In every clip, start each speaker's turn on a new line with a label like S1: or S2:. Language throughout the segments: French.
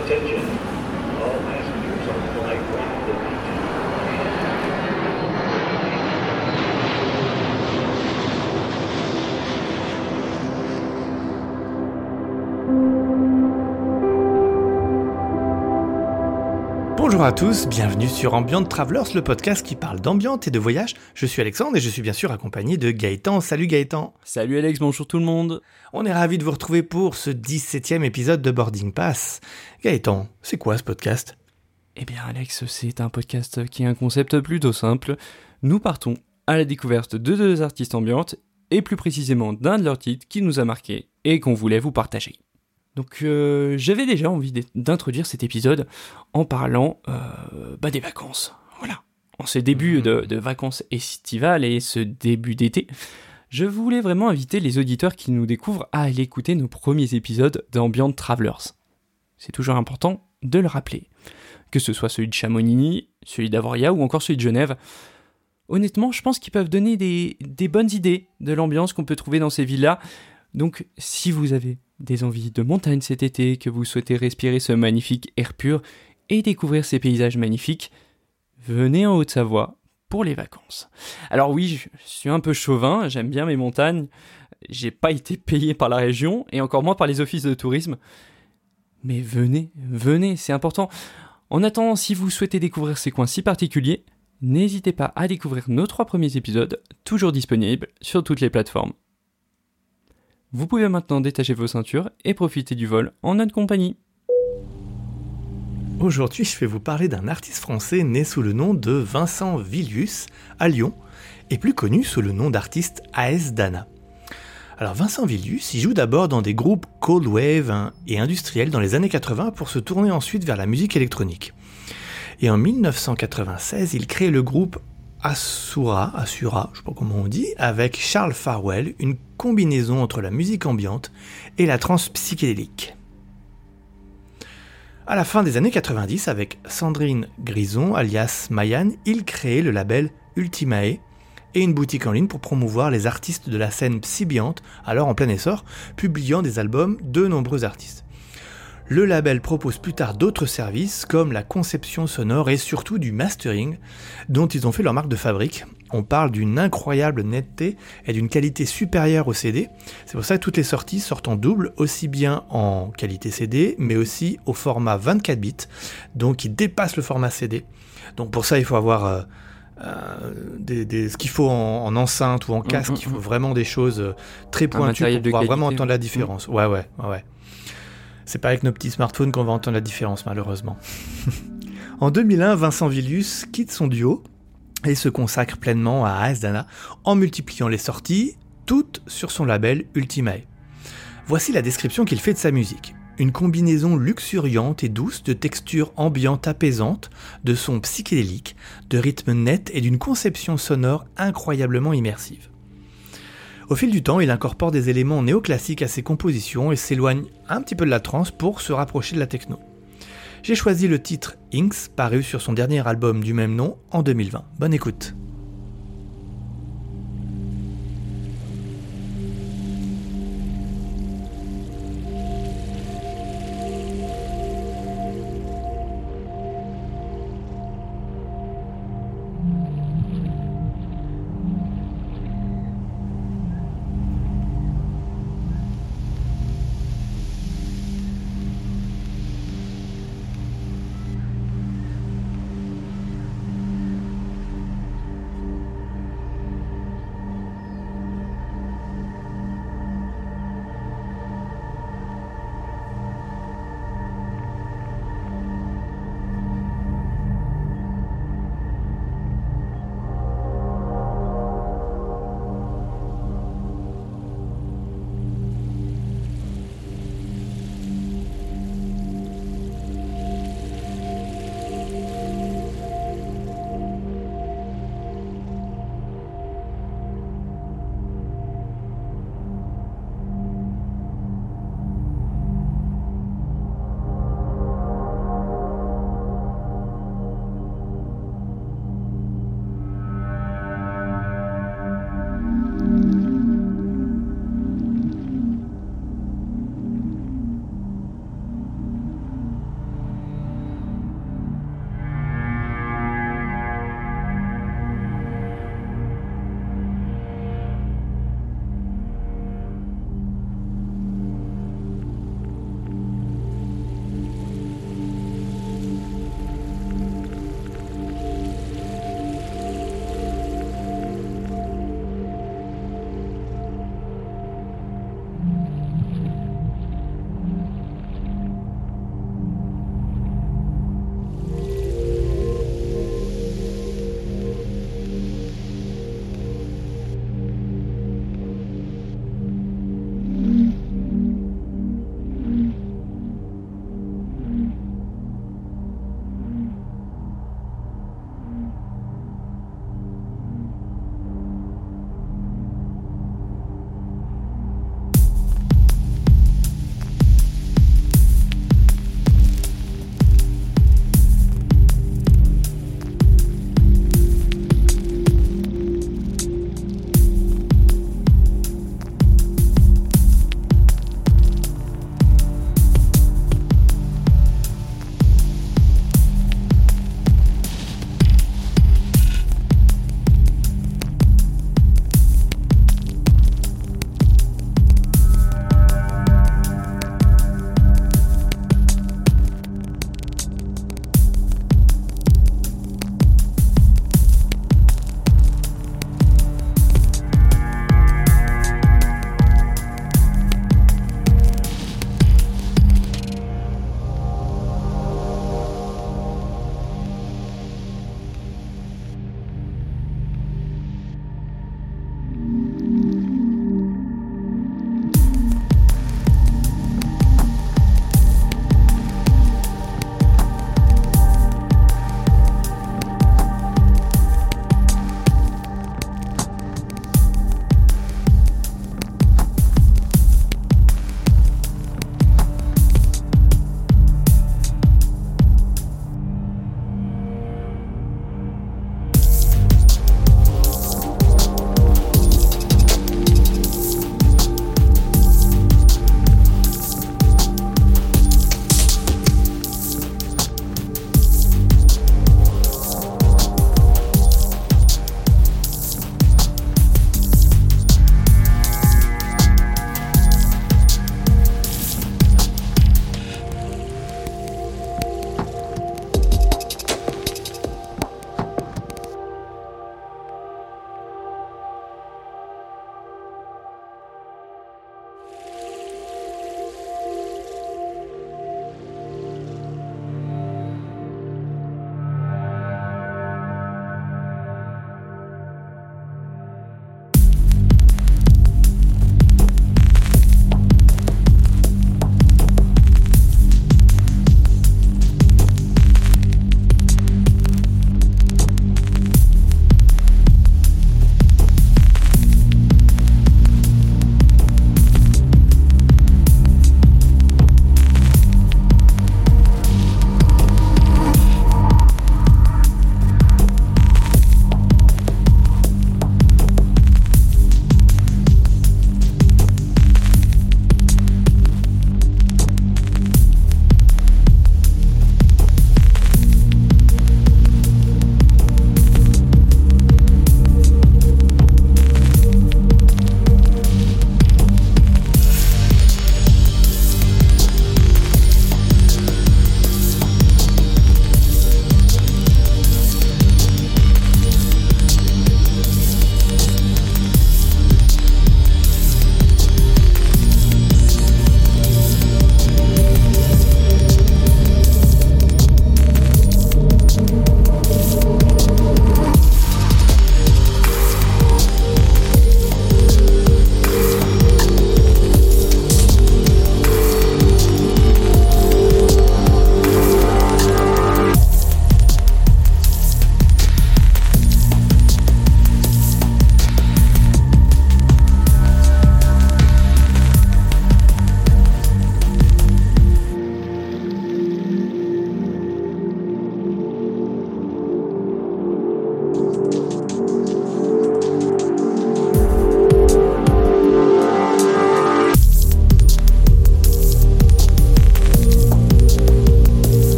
S1: Attention.
S2: Bonjour à tous, bienvenue sur Ambient Travelers, le podcast qui parle d'ambiance et de voyage. Je suis Alexandre et je suis bien sûr accompagné de Gaëtan. Salut Gaëtan.
S3: Salut Alex, bonjour tout le monde.
S2: On est ravis de vous retrouver pour ce 17e épisode de Boarding Pass. Gaëtan, c'est quoi ce podcast?
S3: Eh bien Alex, c'est un podcast qui a un concept plutôt simple. Nous partons à la découverte de deux artistes ambiantes et plus précisément d'un de leurs titres qui nous a marqué et qu'on voulait vous partager. Donc euh, j'avais déjà envie d'introduire cet épisode en parlant euh, bah, des vacances. Voilà. En ce début de, de vacances estivales et ce début d'été, je voulais vraiment inviter les auditeurs qui nous découvrent à aller écouter nos premiers épisodes d'Ambient Travelers. C'est toujours important de le rappeler. Que ce soit celui de Chamonix, celui d'Avoria ou encore celui de Genève. Honnêtement, je pense qu'ils peuvent donner des, des bonnes idées de l'ambiance qu'on peut trouver dans ces villes-là. Donc, si vous avez des envies de montagne cet été, que vous souhaitez respirer ce magnifique air pur et découvrir ces paysages magnifiques, venez en Haute-Savoie pour les vacances. Alors oui, je suis un peu chauvin, j'aime bien mes montagnes, j'ai pas été payé par la région et encore moins par les offices de tourisme. Mais venez, venez, c'est important. En attendant, si vous souhaitez découvrir ces coins si particuliers, n'hésitez pas à découvrir nos trois premiers épisodes, toujours disponibles sur toutes les plateformes. Vous pouvez maintenant détacher vos ceintures et profiter du vol en notre compagnie.
S2: Aujourd'hui, je vais vous parler d'un artiste français né sous le nom de Vincent Villius à Lyon et plus connu sous le nom d'artiste AS Dana. Alors Vincent Villius, il joue d'abord dans des groupes cold wave hein, et industriels dans les années 80 pour se tourner ensuite vers la musique électronique. Et en 1996, il crée le groupe Asura, Asura, je sais pas comment on dit, avec Charles Farwell, une combinaison entre la musique ambiante et la trance psychédélique. À la fin des années 90, avec Sandrine Grison, alias Mayan, il crée le label Ultimae et une boutique en ligne pour promouvoir les artistes de la scène psybiante, alors en plein essor, publiant des albums de nombreux artistes. Le label propose plus tard d'autres services comme la conception sonore et surtout du mastering, dont ils ont fait leur marque de fabrique. On parle d'une incroyable netteté et d'une qualité supérieure au CD. C'est pour ça que toutes les sorties sortent en double, aussi bien en qualité CD, mais aussi au format 24 bits, donc il dépasse le format CD. Donc pour ça, il faut avoir euh, euh, des, des- ce qu'il faut en, en enceinte ou en casque,
S3: mm,
S2: il faut
S3: mm.
S2: vraiment des choses euh, très pointues pour pouvoir
S3: qualité,
S2: vraiment entendre la différence. Ouais, ouais, ouais, ouais. C'est pas avec nos petits smartphones qu'on va entendre la différence, malheureusement. en 2001, Vincent Villius quitte son duo et se consacre pleinement à Asdana en multipliant les sorties, toutes sur son label Ultimae. Voici la description qu'il fait de sa musique. Une combinaison luxuriante et douce de textures ambiantes apaisantes, de sons psychédéliques, de rythmes nets et d'une conception sonore incroyablement immersive. Au fil du temps, il incorpore des éléments néoclassiques à ses compositions et s'éloigne un petit peu de la trance pour se rapprocher de la techno. J'ai choisi le titre Inks, paru sur son dernier album du même nom en 2020. Bonne écoute.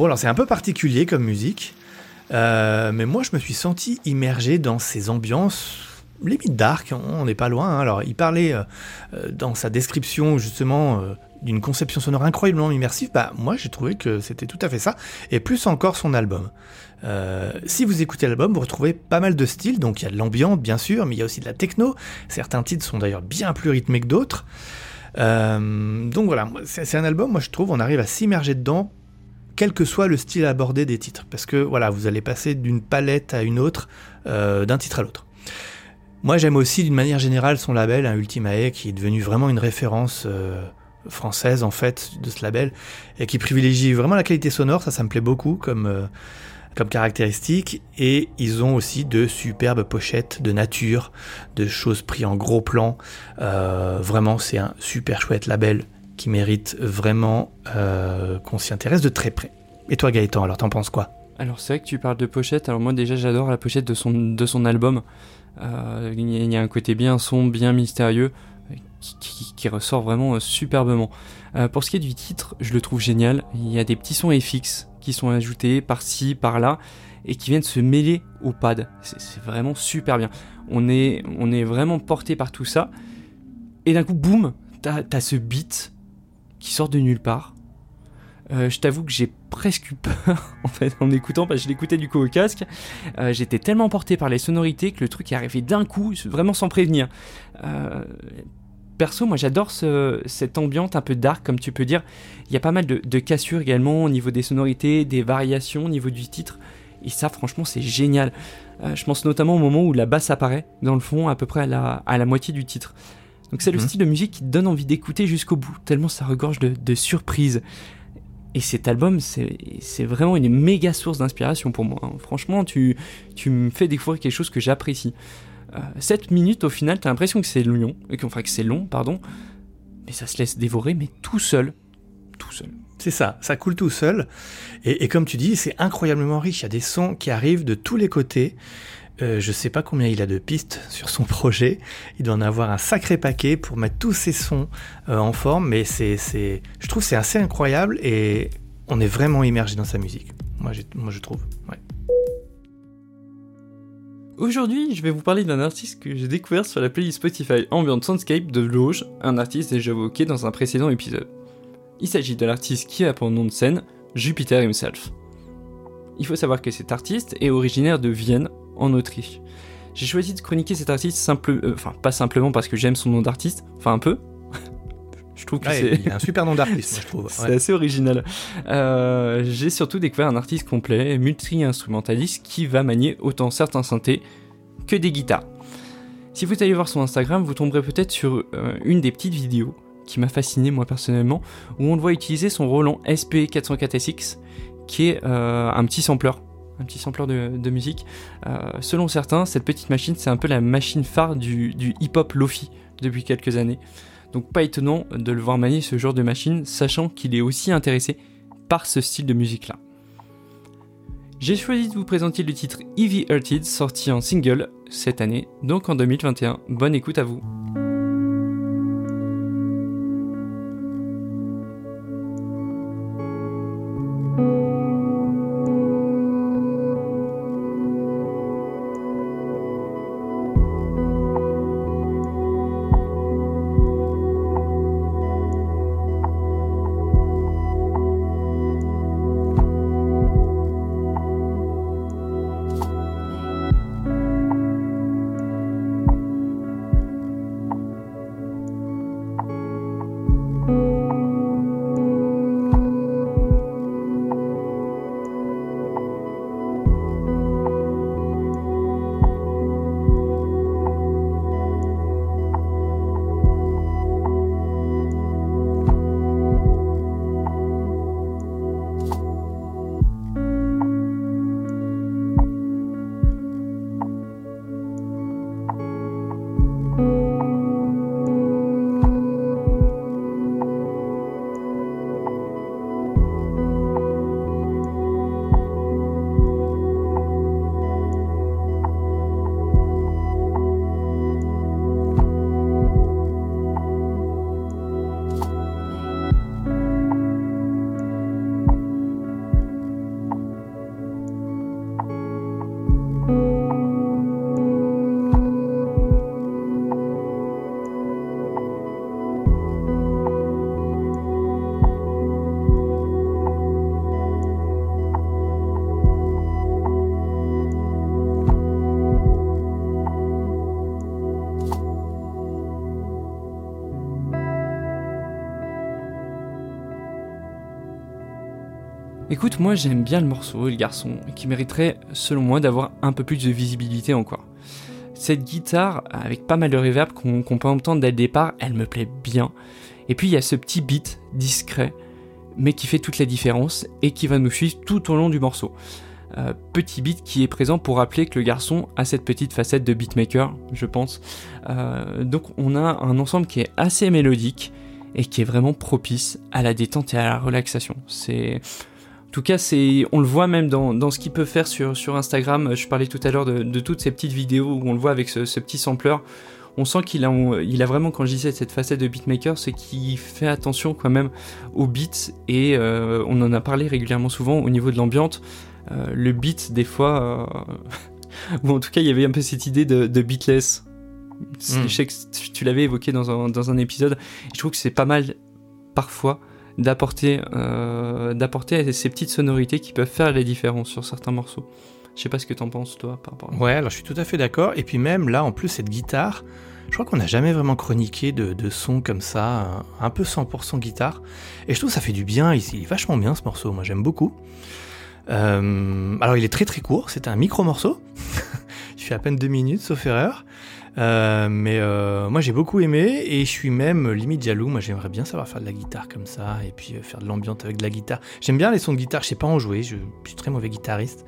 S2: Bon, alors c'est un peu particulier comme musique, euh, mais moi je me suis senti immergé dans ces ambiances limite dark, on n'est pas loin. hein. Alors il parlait euh, euh, dans sa description justement d'une conception sonore incroyablement immersive, bah moi j'ai trouvé que c'était tout à fait ça, et plus encore son album. Si vous écoutez l'album, vous retrouvez pas mal de styles, donc il y a de l'ambiance bien sûr, mais il y a aussi de la techno. Certains titres sont d'ailleurs bien plus rythmés que d'autres. Donc voilà, c'est un album, moi je trouve, on arrive à s'immerger dedans, quel que soit le style abordé des titres, parce que voilà, vous allez passer d'une palette à une autre, euh, d'un titre à l'autre. Moi j'aime aussi d'une manière générale son label, un Ultimae, qui est devenu vraiment une référence euh, française en fait de ce label, et qui privilégie vraiment la qualité sonore, ça ça me plaît beaucoup comme... euh, comme caractéristique et ils ont aussi de superbes pochettes de nature, de choses prises en gros plan. Vraiment, c'est un super chouette label qui mérite vraiment euh, qu'on s'y intéresse de très près. Et toi Gaëtan, alors t'en penses quoi?
S3: Alors c'est vrai que tu parles de pochette, alors moi déjà j'adore la pochette de son, de son album. Euh, il y, a- un côté bien sombre, bien mystérieux, euh, qui, qui- ressort vraiment superbement. Pour ce qui est du titre, je le trouve génial. Il y a des petits sons FX qui sont ajoutés par-ci, par-là, et qui viennent se mêler au pad. C'est vraiment super bien. On est, on est vraiment porté par tout ça. Et d'un coup, boum, t'as as ce beat qui sort de nulle part. Euh, je t'avoue que j'ai presque eu peur en fait en écoutant parce que je l'écoutais du coup au casque. Euh, J'étais tellement porté par les sonorités que le truc est arrivé d'un coup, vraiment sans prévenir. Euh, perso, moi j'adore ce- cette ambiance un peu dark comme tu peux dire. Il y a pas mal de, de cassures également au niveau des sonorités, des variations au niveau du titre. Et ça franchement c'est génial. Je pense notamment au moment où la basse apparaît dans le fond à peu près à la, à la moitié du titre. Donc c'est le
S2: Mhm.
S3: style de musique qui te donne envie d'écouter jusqu'au bout, tellement ça regorge de, de surprises. Et cet album, c'est vraiment une méga source d'inspiration pour moi. hein. Franchement, tu, tu me fais découvrir quelque chose que j'apprécie. 7 minutes, au final, t'as l'impression que c'est long, et que, enfin que c'est long, pardon, mais ça se laisse dévorer, mais tout seul. Tout seul.
S2: C'est ça, ça coule tout seul. Et, et comme tu dis, c'est incroyablement riche. Il y a des sons qui arrivent de tous les côtés. Euh, je sais pas combien il a de pistes sur son projet. Il doit en avoir un sacré paquet pour mettre tous ces sons euh, en forme. Mais je trouve c'est assez incroyable et on est vraiment immergé dans sa musique. Moi, je trouve.
S3: Aujourd'hui, je vais vous parler d'un artiste que j'ai découvert sur la playlist Spotify Ambient Soundscape de Loge, un artiste déjà évoqué dans un précédent épisode. Il s'agit de l'artiste qui a pour nom de scène Jupiter himself. Il faut savoir que cet artiste est originaire de Vienne, en Autriche. J'ai choisi de chroniquer cet artiste simple, euh, enfin pas simplement parce que j'aime son nom d'artiste, enfin un peu. je trouve que
S2: Ouais,
S3: c'est
S2: il a un super nom d'artiste, moi, je trouve.
S3: c'est assez original. Euh, J'ai surtout découvert un artiste complet, multi-instrumentaliste, qui va manier autant certains synthés que des guitares. Si vous allez voir son Instagram, vous tomberez peut-être sur euh, une des petites vidéos qui m'a fasciné moi personnellement, où on le voit utiliser son Roland SP404SX, qui est un petit sampler, un petit sampler de, musique. Euh, selon certains, cette petite machine, c'est un peu la machine phare du, hip-hop lofi depuis quelques années. Donc pas étonnant de le voir manier ce genre de machine, sachant qu'il est aussi intéressé par ce style de musique-là. J'ai choisi de vous présenter le titre Evie Hearted, sorti en single cette année, donc en 2021. Bonne écoute à vous. Écoute, moi j'aime bien le morceau et le garçon, qui mériterait, selon moi, d'avoir un peu plus de visibilité encore. Cette guitare, avec pas mal de reverb qu'on peut entendre dès le départ, elle me plaît bien. Et puis il y a ce petit beat discret, mais qui fait toute la différence et qui va nous suivre tout au long du morceau. Euh, petit beat qui est présent pour rappeler que le garçon a cette petite facette de beatmaker, je pense. Euh, donc on a un ensemble qui est assez mélodique et qui est vraiment propice à la détente et à la relaxation. C'est en tout cas, c'est, on le voit même dans, ce qu'il peut faire sur, sur Instagram. Je parlais tout à l'heure de, toutes ces petites vidéos où on le voit avec ce, petit sampler. On sent qu'il a, il a vraiment, quand je disais cette facette de beatmaker, c'est qu'il fait attention quand même aux beats et euh, on en a parlé régulièrement souvent au niveau de l'ambiance. Euh, le beat, des fois, euh, ou en tout cas, il y avait un peu cette idée de, beatless. Hmm. Je sais que tu l'avais évoqué dans un, dans un épisode. je trouve que c'est pas mal parfois d'apporter euh, d'apporter ces petites sonorités qui peuvent faire la différence sur certains morceaux. Je sais pas ce que t'en penses toi par rapport à
S2: Ouais, alors je suis tout à fait d'accord. Et puis même là, en plus, cette guitare, je crois qu'on n'a jamais vraiment chroniqué de, de son comme ça, un, peu 100% guitare. Et je trouve ça fait du bien, il, il est vachement bien ce morceau, moi j'aime beaucoup. Euh, alors il est très très court, c'est un micro morceau. il fait à peine deux minutes, sauf erreur. Euh, mais euh, moi j'ai beaucoup aimé et je suis même limite jaloux. Moi j'aimerais bien savoir faire de la guitare comme ça et puis euh, faire de l'ambiance avec de la guitare. J'aime bien les sons de guitare, je sais pas en jouer, je, suis très mauvais guitariste.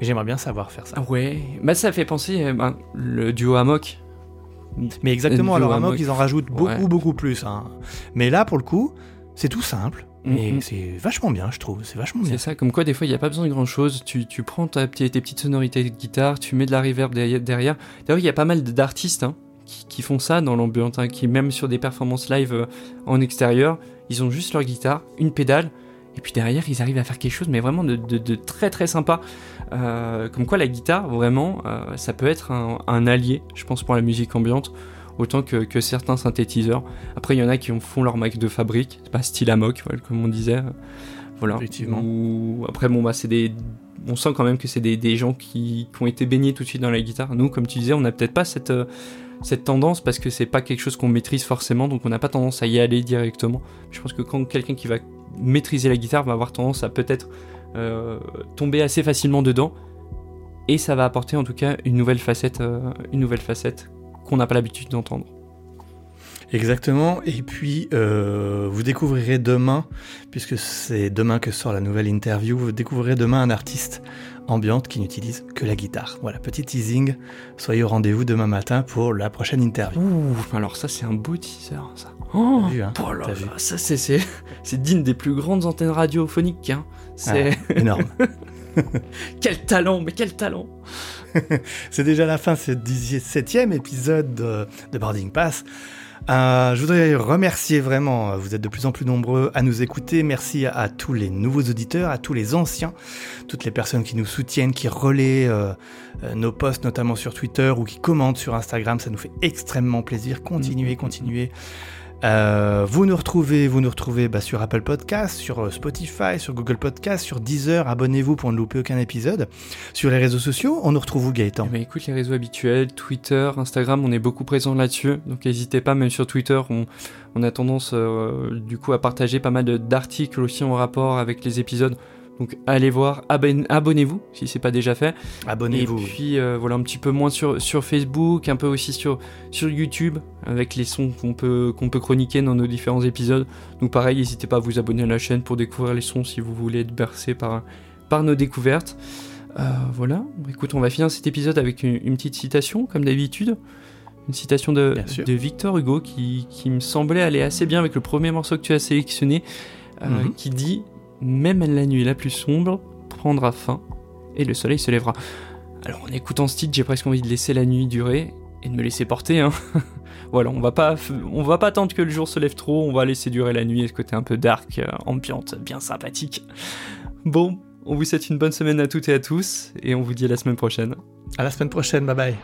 S2: Mais j'aimerais bien savoir faire ça.
S3: Ouais, bah ça fait penser ben, le duo Amok.
S2: Mais exactement, alors Amok, ils en rajoutent beaucoup beaucoup plus. Hein. Mais là pour le coup, c'est tout simple. Et mm-hmm. c'est vachement bien, je trouve. C'est vachement bien.
S3: C'est ça, comme quoi des fois il n'y a pas besoin de grand chose. Tu, tu prends ta, tes, petites sonorités de guitare, tu mets de la reverb derrière. D'ailleurs, il y a pas mal d'artistes hein, qui, qui, font ça dans l'ambiance, hein, qui même sur des performances live euh, en extérieur, ils ont juste leur guitare, une pédale, et puis derrière ils arrivent à faire quelque chose, mais vraiment de, de, très très sympa. Euh, comme quoi la guitare, vraiment, euh, ça peut être un, un, allié, je pense, pour la musique ambiante autant que, certains synthétiseurs. Après, il y en a qui font leur Mac de fabrique, pas style Amok, comme on disait. Voilà.
S2: Effectivement.
S3: Après, bon, bah, c'est des. On sent quand même que c'est des, gens qui, ont été baignés tout de suite dans la guitare. Nous, comme tu disais, on n'a peut-être pas cette, euh, cette tendance parce que c'est pas quelque chose qu'on maîtrise forcément, donc on n'a pas tendance à y aller directement. Je pense que quand quelqu'un qui va maîtriser la guitare va avoir tendance à peut-être euh, tomber assez facilement dedans, et ça va apporter en tout cas une nouvelle facette, euh, une nouvelle facette qu'on n'a pas l'habitude d'entendre.
S2: Exactement. Et puis, euh, vous découvrirez demain, puisque c'est demain que sort la nouvelle interview, vous découvrirez demain un artiste ambiante qui n'utilise que la guitare. Voilà, petit teasing. Soyez au rendez-vous demain matin pour la prochaine interview.
S3: Ouh, alors ça, c'est un beau teaser, ça. Oh, hein, oh là là, ça, c'est, c'est, digne des plus grandes antennes radiophoniques. Hein. C'est
S2: ah, énorme.
S3: quel talent, mais quel talent
S2: c'est déjà la fin de ce 17e épisode de, Boarding Pass. Euh, je voudrais remercier vraiment, vous êtes de plus en plus nombreux à nous écouter. Merci à, tous les nouveaux auditeurs, à tous les anciens, toutes les personnes qui nous soutiennent, qui relaient euh, euh, nos posts, notamment sur Twitter ou qui commentent sur Instagram. Ça nous fait extrêmement plaisir. Continuez, continuez euh, vous nous retrouvez, vous nous retrouvez bah, sur Apple Podcast, sur euh, Spotify, sur Google Podcast, sur Deezer. Abonnez-vous pour ne louper aucun épisode. Sur les réseaux sociaux, on nous retrouve où Gaëtan?
S3: Eh ben, Écoute, les réseaux habituels, Twitter, Instagram, on est beaucoup présent là-dessus. Donc n'hésitez pas, même sur Twitter, on, a tendance euh, du coup à partager pas mal d'articles aussi en rapport avec les épisodes. Donc allez voir, abonnez-vous si c'est pas déjà fait.
S2: Abonnez-vous.
S3: Et puis euh, voilà un petit peu moins sur, sur Facebook, un peu aussi sur, sur YouTube avec les sons qu'on peut, qu'on peut chroniquer dans nos différents épisodes. Donc pareil, n'hésitez pas à vous abonner à la chaîne pour découvrir les sons si vous voulez être bercé par, par nos découvertes. Euh, voilà, écoute, on va finir cet épisode avec une, petite citation comme d'habitude. Une citation de, de Victor Hugo qui, qui, me semblait aller assez bien avec le premier morceau que tu as sélectionné, euh, mhm. qui dit même la nuit la plus sombre prendra fin et le soleil se lèvera. Alors en écoutant ce titre, j'ai presque envie de laisser la nuit durer et de me laisser porter. Hein. voilà, on va pas, on va pas attendre que le jour se lève trop, on va laisser durer la nuit et ce côté un peu dark, euh, ambiante, bien sympathique. Bon, on vous souhaite une bonne semaine à toutes et à tous et on vous dit à la semaine prochaine.
S2: À la semaine prochaine, bye bye.